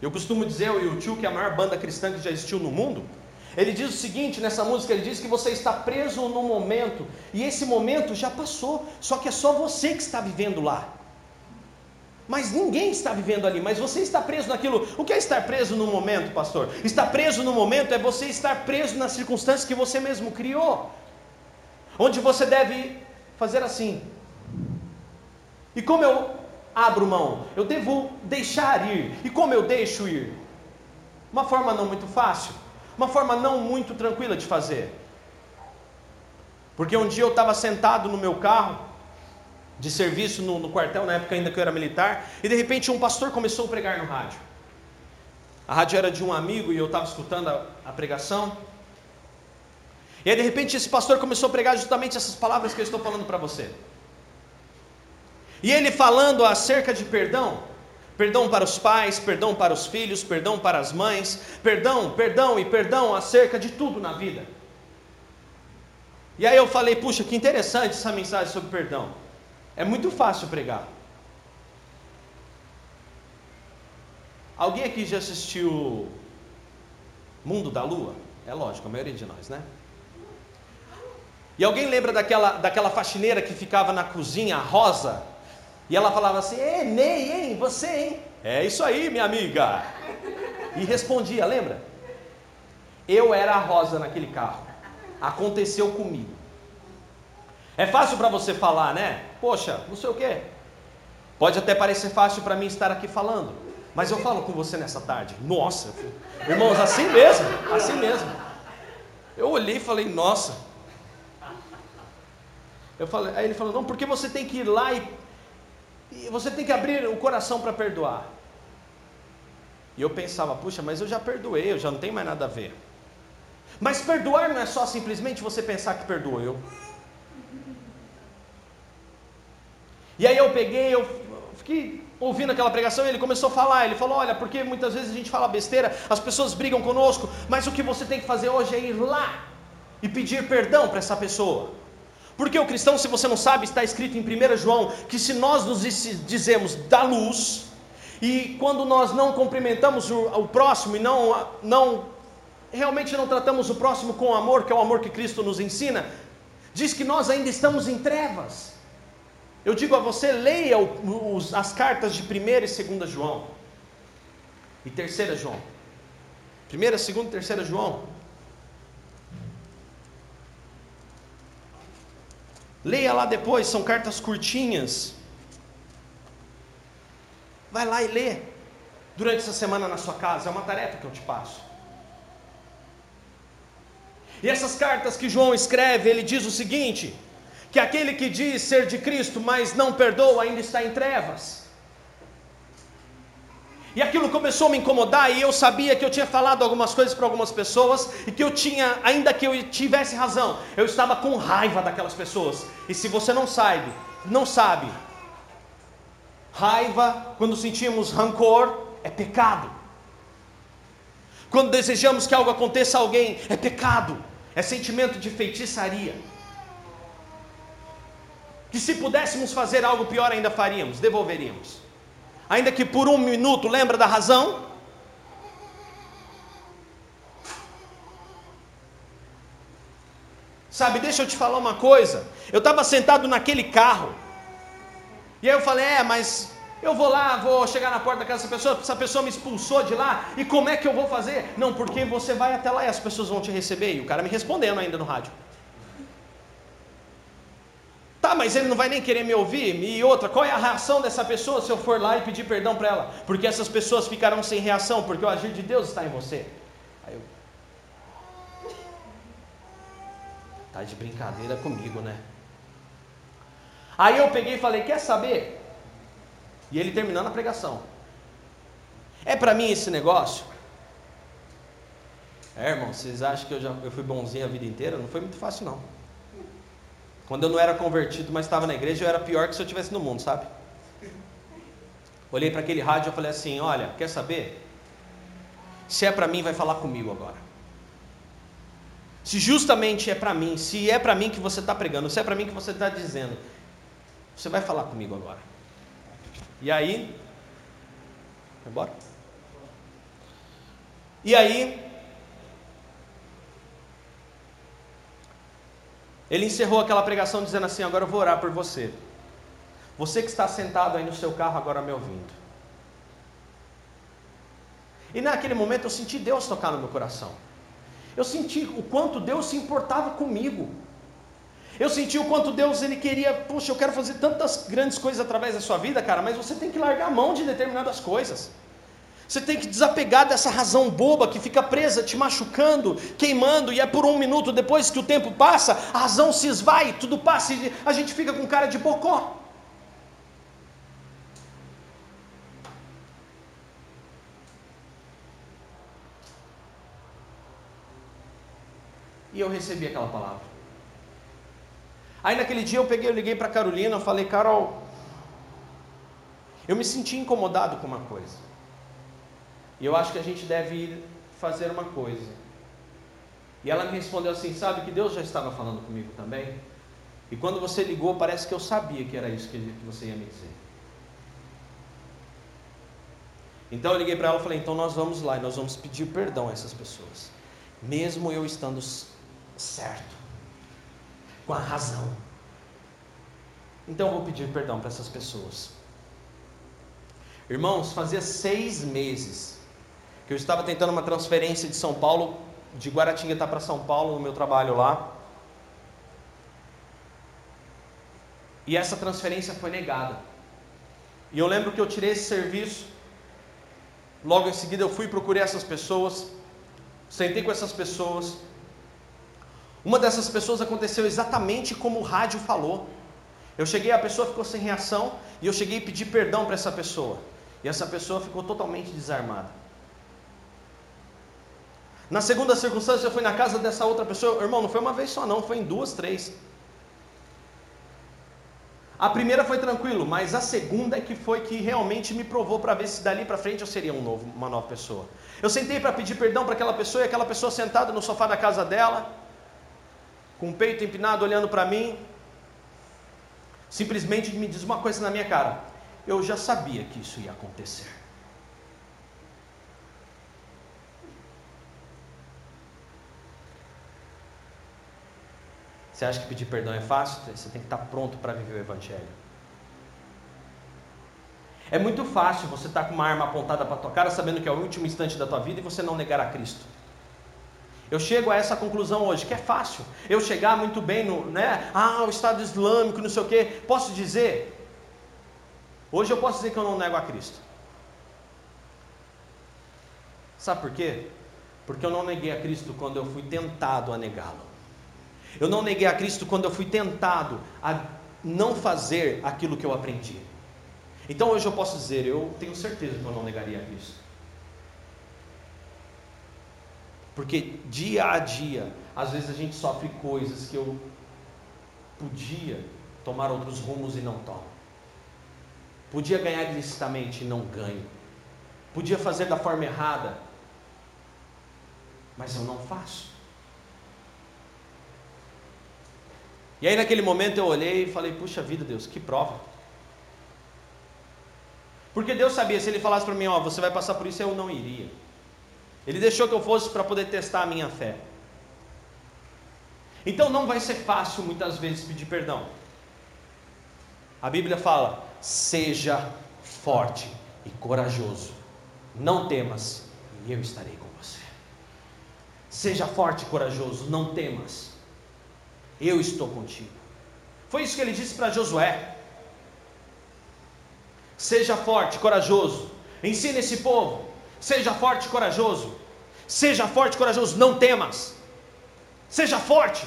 Eu costumo dizer o YouTube que é a maior banda cristã que já existiu no mundo. Ele diz o seguinte nessa música: ele diz que você está preso no momento, e esse momento já passou, só que é só você que está vivendo lá. Mas ninguém está vivendo ali, mas você está preso naquilo. O que é estar preso no momento, pastor? Estar preso no momento é você estar preso nas circunstâncias que você mesmo criou, onde você deve fazer assim. E como eu abro mão? Eu devo deixar ir. E como eu deixo ir? Uma forma não muito fácil uma forma não muito tranquila de fazer. Porque um dia eu estava sentado no meu carro, de serviço no, no, quartel, na época ainda que eu era militar, e de repente um pastor começou a pregar no rádio. A rádio era de um amigo e eu estava escutando a, a pregação. E aí de repente esse pastor começou a pregar justamente essas palavras que eu estou falando para você. E ele falando acerca de perdão, Perdão para os pais, perdão para os filhos, perdão para as mães, perdão, perdão e perdão acerca de tudo na vida. E aí eu falei, puxa, que interessante essa mensagem sobre perdão. É muito fácil pregar. Alguém aqui já assistiu Mundo da Lua? É lógico, a maioria de nós, né? E alguém lembra daquela, daquela faxineira que ficava na cozinha, rosa, e ela falava assim: Ei, Ney, hein, você, hein? É isso aí, minha amiga. E respondia, lembra? Eu era a rosa naquele carro. Aconteceu comigo. É fácil para você falar, né? Poxa, não sei o quê. Pode até parecer fácil para mim estar aqui falando, mas eu falo com você nessa tarde. Nossa, irmãos, assim mesmo, assim mesmo. Eu olhei e falei, nossa. Eu falei, aí ele falou, não, porque você tem que ir lá e e você tem que abrir o coração para perdoar. E eu pensava, puxa, mas eu já perdoei, eu já não tenho mais nada a ver. Mas perdoar não é só simplesmente você pensar que perdoou eu. E aí eu peguei, eu fiquei ouvindo aquela pregação ele começou a falar. Ele falou: Olha, porque muitas vezes a gente fala besteira, as pessoas brigam conosco, mas o que você tem que fazer hoje é ir lá e pedir perdão para essa pessoa. Porque o cristão, se você não sabe, está escrito em 1 João que se nós nos dizemos da luz, e quando nós não cumprimentamos o, o próximo e não, não realmente não tratamos o próximo com amor, que é o amor que Cristo nos ensina, diz que nós ainda estamos em trevas. Eu digo a você, leia os, as cartas de 1 e 2 João. E 3 João. 1, 2 e 3 João. Leia lá depois, são cartas curtinhas. Vai lá e lê. Durante essa semana na sua casa, é uma tarefa que eu te passo. E essas cartas que João escreve, ele diz o seguinte: que aquele que diz ser de Cristo, mas não perdoa, ainda está em trevas. E aquilo começou a me incomodar e eu sabia que eu tinha falado algumas coisas para algumas pessoas e que eu tinha, ainda que eu tivesse razão, eu estava com raiva daquelas pessoas. E se você não sabe, não sabe, raiva, quando sentimos rancor, é pecado. Quando desejamos que algo aconteça a alguém, é pecado, é sentimento de feitiçaria. Que se pudéssemos fazer algo pior, ainda faríamos, devolveríamos ainda que por um minuto, lembra da razão? Sabe, deixa eu te falar uma coisa. Eu estava sentado naquele carro, e aí eu falei: é, mas eu vou lá, vou chegar na porta da casa dessa pessoa, essa pessoa me expulsou de lá, e como é que eu vou fazer? Não, porque você vai até lá e as pessoas vão te receber. E o cara me respondendo ainda no rádio. Tá, mas ele não vai nem querer me ouvir. E outra, qual é a reação dessa pessoa se eu for lá e pedir perdão para ela? Porque essas pessoas ficarão sem reação, porque o agir de Deus está em você. Aí eu. Tá de brincadeira comigo, né? Aí eu peguei e falei: Quer saber? E ele terminando a pregação. É para mim esse negócio? É, irmão, vocês acham que eu, já, eu fui bonzinho a vida inteira? Não foi muito fácil, não. Quando eu não era convertido, mas estava na igreja, eu era pior que se eu estivesse no mundo, sabe? Olhei para aquele rádio e falei assim: Olha, quer saber? Se é para mim, vai falar comigo agora. Se justamente é para mim, se é para mim que você está pregando, se é para mim que você está dizendo, você vai falar comigo agora. E aí, embora? E aí, Ele encerrou aquela pregação dizendo assim: Agora eu vou orar por você. Você que está sentado aí no seu carro agora me ouvindo. E naquele momento eu senti Deus tocar no meu coração. Eu senti o quanto Deus se importava comigo. Eu senti o quanto Deus ele queria, puxa, eu quero fazer tantas grandes coisas através da sua vida, cara, mas você tem que largar a mão de determinadas coisas. Você tem que desapegar dessa razão boba que fica presa, te machucando, queimando, e é por um minuto depois que o tempo passa, a razão se esvai, tudo passa e a gente fica com cara de bocó. E eu recebi aquela palavra. Aí naquele dia eu peguei, eu liguei para Carolina, eu falei, Carol, eu me senti incomodado com uma coisa. E eu acho que a gente deve fazer uma coisa. E ela me respondeu assim: Sabe que Deus já estava falando comigo também? E quando você ligou, parece que eu sabia que era isso que você ia me dizer. Então eu liguei para ela e falei: Então nós vamos lá e nós vamos pedir perdão a essas pessoas, mesmo eu estando certo, com a razão. Então eu vou pedir perdão para essas pessoas. Irmãos, fazia seis meses que eu estava tentando uma transferência de São Paulo, de Guaratinguetá para São Paulo, no meu trabalho lá. E essa transferência foi negada. E eu lembro que eu tirei esse serviço. Logo em seguida eu fui procurei essas pessoas, sentei com essas pessoas. Uma dessas pessoas aconteceu exatamente como o rádio falou. Eu cheguei, a pessoa ficou sem reação e eu cheguei e pedi perdão para essa pessoa. E essa pessoa ficou totalmente desarmada. Na segunda circunstância, eu fui na casa dessa outra pessoa. Irmão, não foi uma vez só, não, foi em duas, três. A primeira foi tranquilo, mas a segunda é que foi que realmente me provou para ver se dali para frente eu seria um novo, uma nova pessoa. Eu sentei para pedir perdão para aquela pessoa e aquela pessoa sentada no sofá da casa dela, com o peito empinado olhando para mim, simplesmente me diz uma coisa na minha cara: eu já sabia que isso ia acontecer. Você acha que pedir perdão é fácil? Você tem que estar pronto para viver o Evangelho. É muito fácil você estar com uma arma apontada para tua cara, sabendo que é o último instante da tua vida e você não negar a Cristo. Eu chego a essa conclusão hoje, que é fácil. Eu chegar muito bem no, né? Ah, o Estado Islâmico, não sei o quê. Posso dizer? Hoje eu posso dizer que eu não nego a Cristo. Sabe por quê? Porque eu não neguei a Cristo quando eu fui tentado a negá-lo. Eu não neguei a Cristo quando eu fui tentado a não fazer aquilo que eu aprendi. Então hoje eu posso dizer, eu tenho certeza que eu não negaria Cristo. Porque dia a dia, às vezes a gente sofre coisas que eu podia tomar outros rumos e não tomo. Podia ganhar ilicitamente e não ganho. Podia fazer da forma errada, mas eu não faço. E aí naquele momento eu olhei e falei: Puxa vida, Deus, que prova. Porque Deus sabia, se Ele falasse para mim: Ó, você vai passar por isso, eu não iria. Ele deixou que eu fosse para poder testar a minha fé. Então não vai ser fácil muitas vezes pedir perdão. A Bíblia fala: seja forte e corajoso, não temas, e eu estarei com você. Seja forte e corajoso, não temas, eu estou contigo. Foi isso que ele disse para Josué. Seja forte, corajoso, ensine esse povo, seja forte corajoso, seja forte corajoso, não temas, seja forte.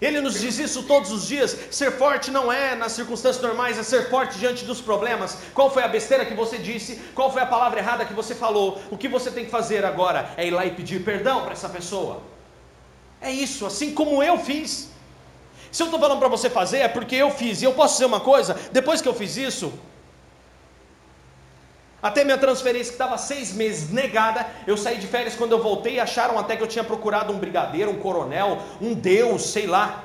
Ele nos diz isso todos os dias. Ser forte não é nas circunstâncias normais, é ser forte diante dos problemas. Qual foi a besteira que você disse? Qual foi a palavra errada que você falou? O que você tem que fazer agora é ir lá e pedir perdão para essa pessoa. É isso, assim como eu fiz. Se eu estou falando para você fazer, é porque eu fiz. E eu posso dizer uma coisa: depois que eu fiz isso, até minha transferência, que estava seis meses negada, eu saí de férias. Quando eu voltei, acharam até que eu tinha procurado um brigadeiro, um coronel, um deus, sei lá.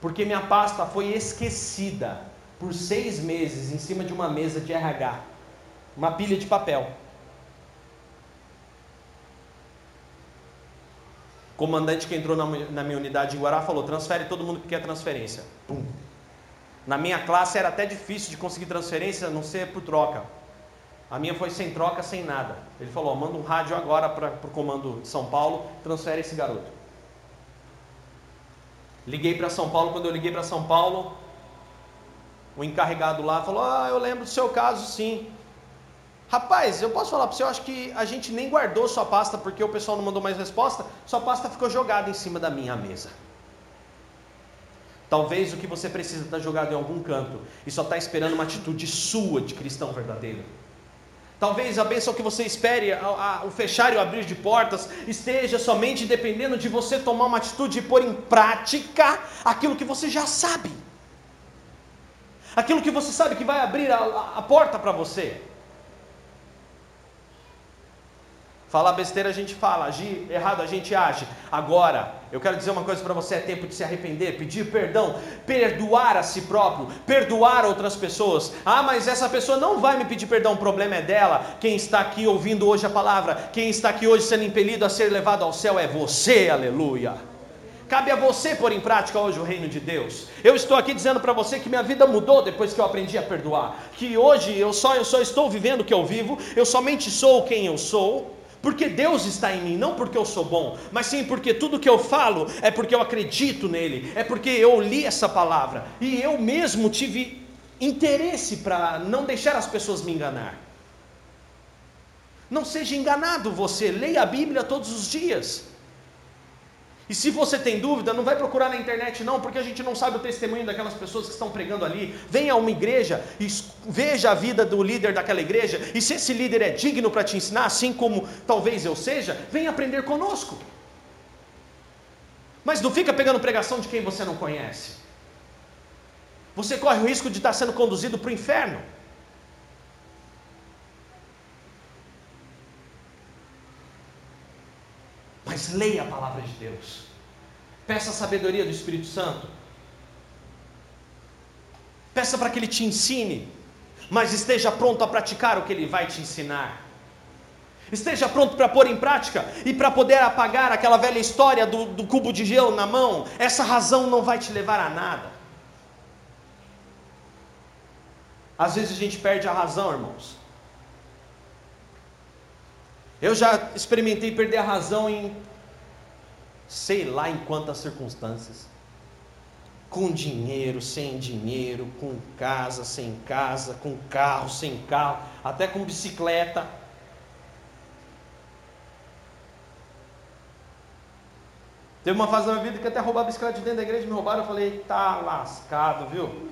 Porque minha pasta foi esquecida por seis meses em cima de uma mesa de RH uma pilha de papel. O comandante que entrou na, minha unidade em Guará falou: transfere todo mundo que quer transferência. Pum. Na minha classe era até difícil de conseguir transferência, a não ser por troca. A minha foi sem troca, sem nada. Ele falou: manda um rádio agora para o comando de São Paulo, transfere esse garoto. Liguei para São Paulo, quando eu liguei para São Paulo, o encarregado lá falou: Ah, eu lembro do seu caso sim. Rapaz, eu posso falar para você, eu acho que a gente nem guardou sua pasta porque o pessoal não mandou mais resposta, sua pasta ficou jogada em cima da minha mesa. Talvez o que você precisa está jogado em algum canto e só está esperando uma atitude sua de cristão verdadeiro. Talvez a bênção que você espere, a, a, o fechar e o abrir de portas, esteja somente dependendo de você tomar uma atitude e pôr em prática aquilo que você já sabe. Aquilo que você sabe que vai abrir a, a porta para você. Falar besteira a gente fala, agir errado a gente age. Agora, eu quero dizer uma coisa para você: é tempo de se arrepender, pedir perdão, perdoar a si próprio, perdoar outras pessoas. Ah, mas essa pessoa não vai me pedir perdão, o problema é dela. Quem está aqui ouvindo hoje a palavra, quem está aqui hoje sendo impelido a ser levado ao céu é você, aleluia. Cabe a você pôr em prática hoje o reino de Deus. Eu estou aqui dizendo para você que minha vida mudou depois que eu aprendi a perdoar. Que hoje eu só, eu só estou vivendo o que eu vivo, eu somente sou quem eu sou porque Deus está em mim, não porque eu sou bom, mas sim porque tudo que eu falo é porque eu acredito nele, é porque eu li essa palavra e eu mesmo tive interesse para não deixar as pessoas me enganar. Não seja enganado você, leia a Bíblia todos os dias. E se você tem dúvida, não vai procurar na internet não, porque a gente não sabe o testemunho daquelas pessoas que estão pregando ali. Venha a uma igreja e veja a vida do líder daquela igreja, e se esse líder é digno para te ensinar, assim como talvez eu seja, venha aprender conosco. Mas não fica pegando pregação de quem você não conhece. Você corre o risco de estar sendo conduzido para o inferno. Mas leia a palavra de Deus. Peça a sabedoria do Espírito Santo. Peça para que ele te ensine, mas esteja pronto a praticar o que ele vai te ensinar. Esteja pronto para pôr em prática e para poder apagar aquela velha história do, do cubo de gelo na mão. Essa razão não vai te levar a nada. Às vezes a gente perde a razão, irmãos. Eu já experimentei perder a razão em sei lá em quantas circunstâncias. Com dinheiro, sem dinheiro, com casa, sem casa, com carro, sem carro, até com bicicleta. Teve uma fase da minha vida que até roubar a bicicleta de dentro da igreja, me roubaram, eu falei, tá lascado, viu?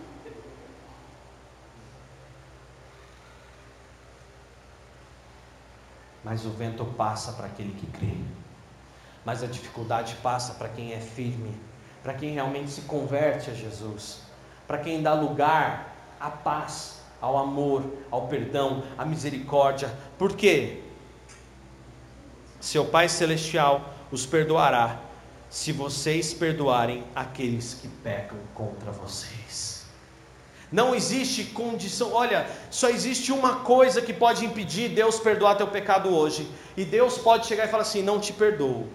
Mas o vento passa para aquele que crê. Mas a dificuldade passa para quem é firme, para quem realmente se converte a Jesus, para quem dá lugar à paz, ao amor, ao perdão, à misericórdia. Por quê? Seu Pai Celestial os perdoará se vocês perdoarem aqueles que pecam contra vocês. Não existe condição, olha, só existe uma coisa que pode impedir Deus perdoar teu pecado hoje. E Deus pode chegar e falar assim: não te perdoo.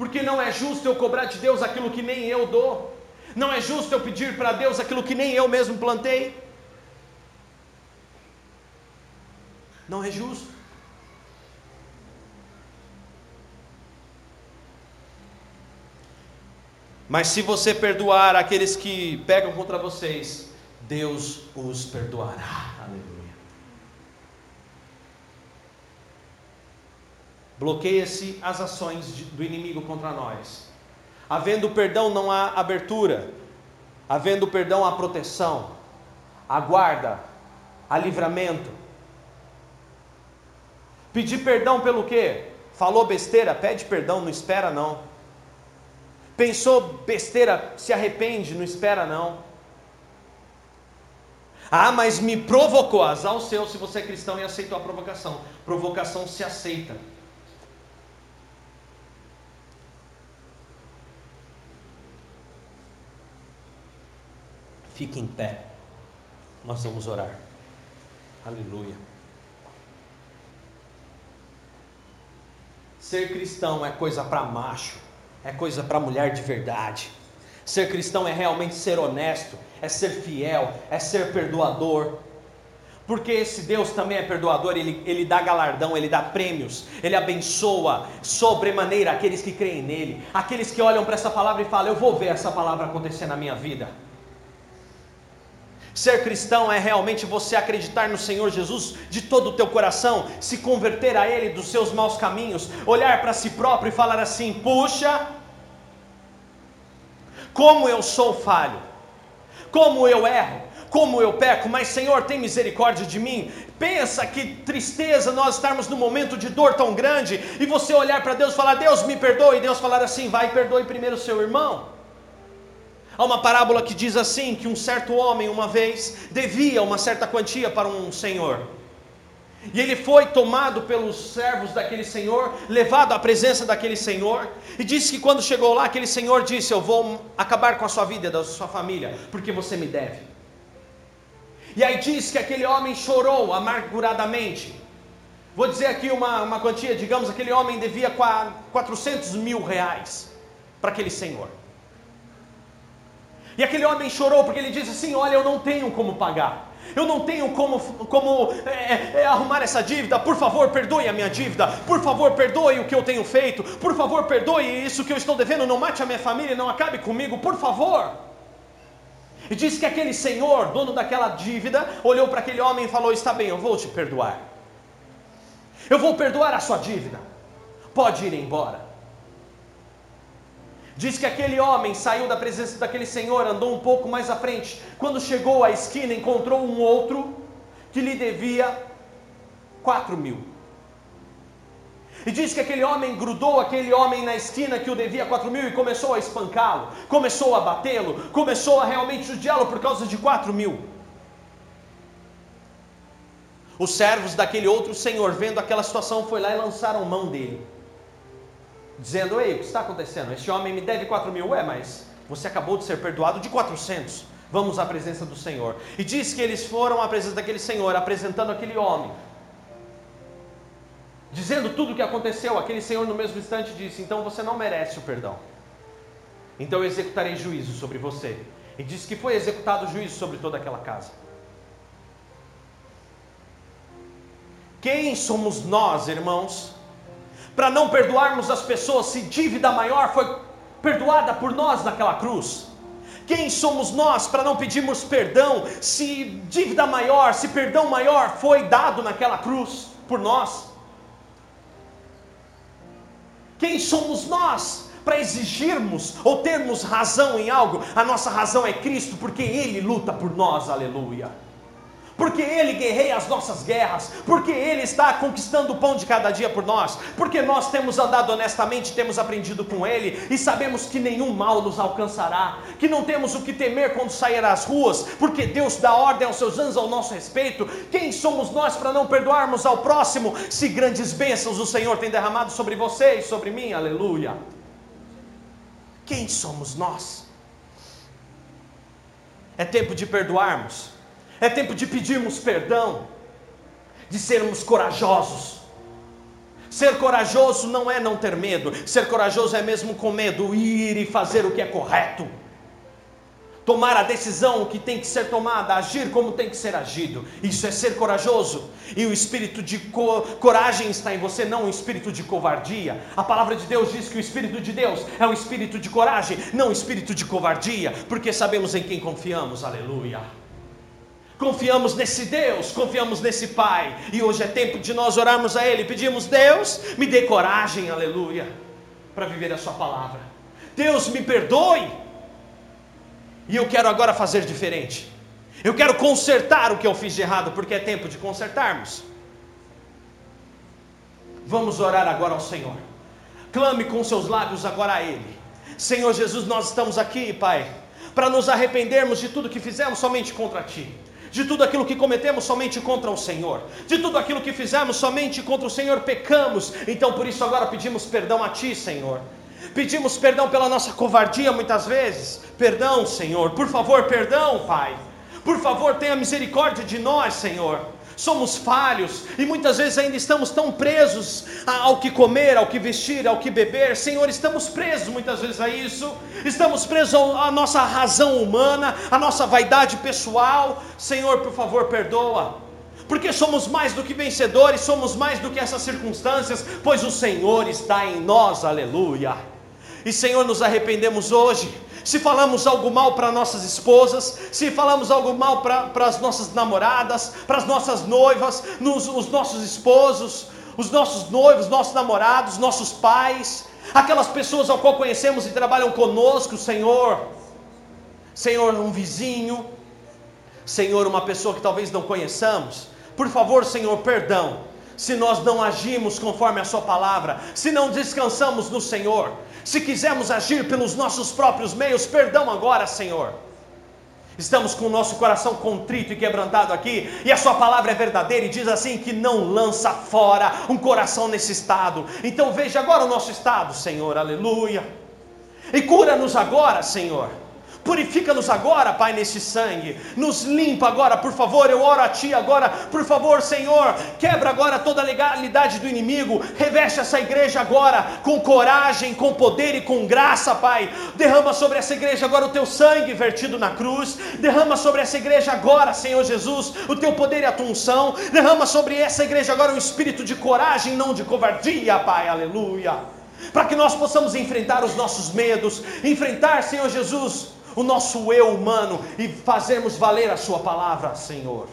Porque não é justo eu cobrar de Deus aquilo que nem eu dou. Não é justo eu pedir para Deus aquilo que nem eu mesmo plantei. Não é justo. Mas se você perdoar aqueles que pegam contra vocês, Deus os perdoará. Aleluia. Bloqueia-se as ações do inimigo contra nós. Havendo perdão, não há abertura. Havendo perdão, há proteção, há guarda, há livramento. Pedir perdão pelo quê? Falou besteira, pede perdão, não espera não. Pensou besteira, se arrepende, não espera não. Ah, mas me provocou. Azar o seu se você é cristão e aceitou a provocação. Provocação se aceita. Fique em pé. Nós vamos orar. Aleluia. Ser cristão é coisa para macho é coisa para mulher de verdade. Ser cristão é realmente ser honesto, é ser fiel, é ser perdoador. Porque esse Deus também é perdoador, ele, ele dá galardão, ele dá prêmios, ele abençoa sobremaneira aqueles que creem nele, aqueles que olham para essa palavra e falam: Eu vou ver essa palavra acontecer na minha vida. Ser cristão é realmente você acreditar no Senhor Jesus de todo o teu coração, se converter a Ele dos seus maus caminhos, olhar para si próprio e falar assim: puxa, como eu sou falho, como eu erro, como eu peco, mas Senhor, tem misericórdia de mim. Pensa que tristeza nós estarmos num momento de dor tão grande e você olhar para Deus e falar: Deus me perdoe, e Deus falar assim: vai perdoe primeiro o seu irmão. Há uma parábola que diz assim: que um certo homem, uma vez, devia uma certa quantia para um senhor. E ele foi tomado pelos servos daquele senhor, levado à presença daquele senhor, e disse que quando chegou lá, aquele senhor disse: Eu vou acabar com a sua vida e da sua família, porque você me deve. E aí diz que aquele homem chorou amarguradamente. Vou dizer aqui uma, uma quantia, digamos, aquele homem devia 400 mil reais para aquele senhor. E aquele homem chorou porque ele disse assim: Olha, eu não tenho como pagar. Eu não tenho como, como é, é, é, arrumar essa dívida. Por favor, perdoe a minha dívida. Por favor, perdoe o que eu tenho feito. Por favor, perdoe isso que eu estou devendo. Não mate a minha família, não acabe comigo. Por favor. E disse que aquele senhor, dono daquela dívida, olhou para aquele homem e falou: Está bem, eu vou te perdoar. Eu vou perdoar a sua dívida. Pode ir embora. Diz que aquele homem saiu da presença daquele senhor, andou um pouco mais à frente. Quando chegou à esquina, encontrou um outro que lhe devia quatro mil. E diz que aquele homem grudou aquele homem na esquina que o devia quatro mil e começou a espancá-lo, começou a batê-lo, começou a realmente judiá-lo por causa de quatro mil. Os servos daquele outro senhor, vendo aquela situação, foi lá e lançaram mão dele dizendo: Ei, o que está acontecendo? Este homem me deve 4 mil. Ué, mas você acabou de ser perdoado de 400. Vamos à presença do Senhor. E diz que eles foram à presença daquele Senhor, apresentando aquele homem. Dizendo tudo o que aconteceu, aquele Senhor no mesmo instante disse: Então você não merece o perdão. Então eu executarei juízo sobre você. E disse que foi executado juízo sobre toda aquela casa. Quem somos nós, irmãos, para não perdoarmos as pessoas se dívida maior foi perdoada por nós naquela cruz? Quem somos nós para não pedirmos perdão se dívida maior, se perdão maior foi dado naquela cruz por nós? Quem somos nós para exigirmos ou termos razão em algo, a nossa razão é Cristo, porque Ele luta por nós, aleluia. Porque Ele guerreia as nossas guerras, porque Ele está conquistando o pão de cada dia por nós, porque nós temos andado honestamente, temos aprendido com Ele e sabemos que nenhum mal nos alcançará, que não temos o que temer quando sair às ruas, porque Deus dá ordem aos seus anjos ao nosso respeito. Quem somos nós para não perdoarmos ao próximo, se grandes bênçãos o Senhor tem derramado sobre você e sobre mim? Aleluia. Quem somos nós? É tempo de perdoarmos, é tempo de pedirmos perdão, de sermos corajosos. Ser corajoso não é não ter medo, ser corajoso é mesmo com medo ir e fazer o que é correto tomar a decisão que tem que ser tomada, agir como tem que ser agido. Isso é ser corajoso. E o espírito de co coragem está em você, não o espírito de covardia. A palavra de Deus diz que o espírito de Deus é um espírito de coragem, não um espírito de covardia, porque sabemos em quem confiamos. Aleluia. Confiamos nesse Deus, confiamos nesse Pai, e hoje é tempo de nós orarmos a Ele, pedimos: Deus, me dê coragem, aleluia, para viver a Sua palavra. Deus, me perdoe, e eu quero agora fazer diferente. Eu quero consertar o que eu fiz de errado, porque é tempo de consertarmos. Vamos orar agora ao Senhor. Clame com seus lábios agora a Ele. Senhor Jesus, nós estamos aqui, Pai, para nos arrependermos de tudo que fizemos somente contra Ti de tudo aquilo que cometemos somente contra o Senhor, de tudo aquilo que fizemos somente contra o Senhor pecamos, então por isso agora pedimos perdão a Ti, Senhor. Pedimos perdão pela nossa covardia muitas vezes. Perdão, Senhor. Por favor, perdão, Pai. Por favor, tenha misericórdia de nós, Senhor. Somos falhos e muitas vezes ainda estamos tão presos ao que comer, ao que vestir, ao que beber. Senhor, estamos presos muitas vezes a isso. Estamos presos à nossa razão humana, à nossa vaidade pessoal. Senhor, por favor, perdoa porque somos mais do que vencedores, somos mais do que essas circunstâncias, pois o Senhor está em nós, aleluia. E Senhor, nos arrependemos hoje. Se falamos algo mal para nossas esposas, se falamos algo mal para as nossas namoradas, para as nossas noivas, nos, os nossos esposos, os nossos noivos, nossos namorados, nossos pais, aquelas pessoas ao qual conhecemos e trabalham conosco, Senhor. Senhor, um vizinho, Senhor, uma pessoa que talvez não conheçamos. Por favor, Senhor, perdão se nós não agimos conforme a Sua palavra, se não descansamos no Senhor, se quisermos agir pelos nossos próprios meios, perdão agora, Senhor. Estamos com o nosso coração contrito e quebrantado aqui, e a Sua palavra é verdadeira e diz assim: que não lança fora um coração nesse estado. Então veja agora o nosso estado, Senhor, aleluia. E cura-nos agora, Senhor. Purifica-nos agora, Pai, nesse sangue. Nos limpa agora, por favor. Eu oro a Ti agora, por favor, Senhor. Quebra agora toda a legalidade do inimigo. Reveste essa igreja agora com coragem, com poder e com graça, Pai. Derrama sobre essa igreja agora o Teu sangue vertido na cruz. Derrama sobre essa igreja agora, Senhor Jesus, o Teu poder e a Tua unção. Derrama sobre essa igreja agora um espírito de coragem, não de covardia, Pai. Aleluia. Para que nós possamos enfrentar os nossos medos, enfrentar, Senhor Jesus, o nosso eu humano e fazermos valer a Sua palavra, Senhor.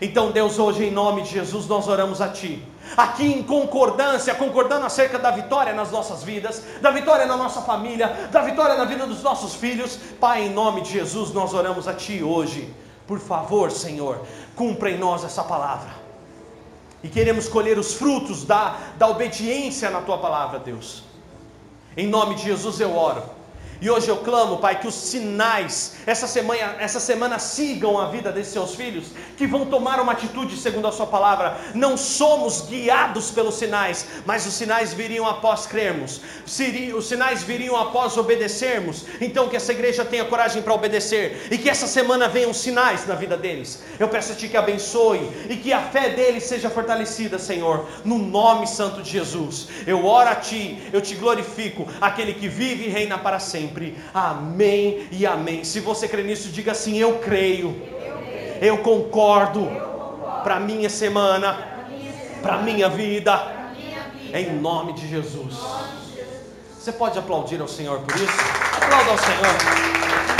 Então, Deus, hoje em nome de Jesus, nós oramos a Ti, aqui em concordância, concordando acerca da vitória nas nossas vidas, da vitória na nossa família, da vitória na vida dos nossos filhos. Pai, em nome de Jesus, nós oramos a Ti hoje. Por favor, Senhor, cumpra em nós essa palavra. E queremos colher os frutos da, da obediência na Tua palavra, Deus. Em nome de Jesus eu oro. E hoje eu clamo, Pai, que os sinais essa semana, essa semana sigam a vida desses seus filhos, que vão tomar uma atitude segundo a Sua palavra. Não somos guiados pelos sinais, mas os sinais viriam após crermos, os sinais viriam após obedecermos. Então, que essa igreja tenha coragem para obedecer e que essa semana venham sinais na vida deles. Eu peço a Ti que abençoe e que a fé deles seja fortalecida, Senhor, no nome santo de Jesus. Eu oro a Ti, eu te glorifico, aquele que vive e reina para sempre sempre. Amém e amém. Se você crê nisso, diga assim: Eu creio, eu, concordo, para minha semana, para minha vida, em nome de Jesus. Você pode aplaudir ao Senhor por isso? Aplauda ao Senhor.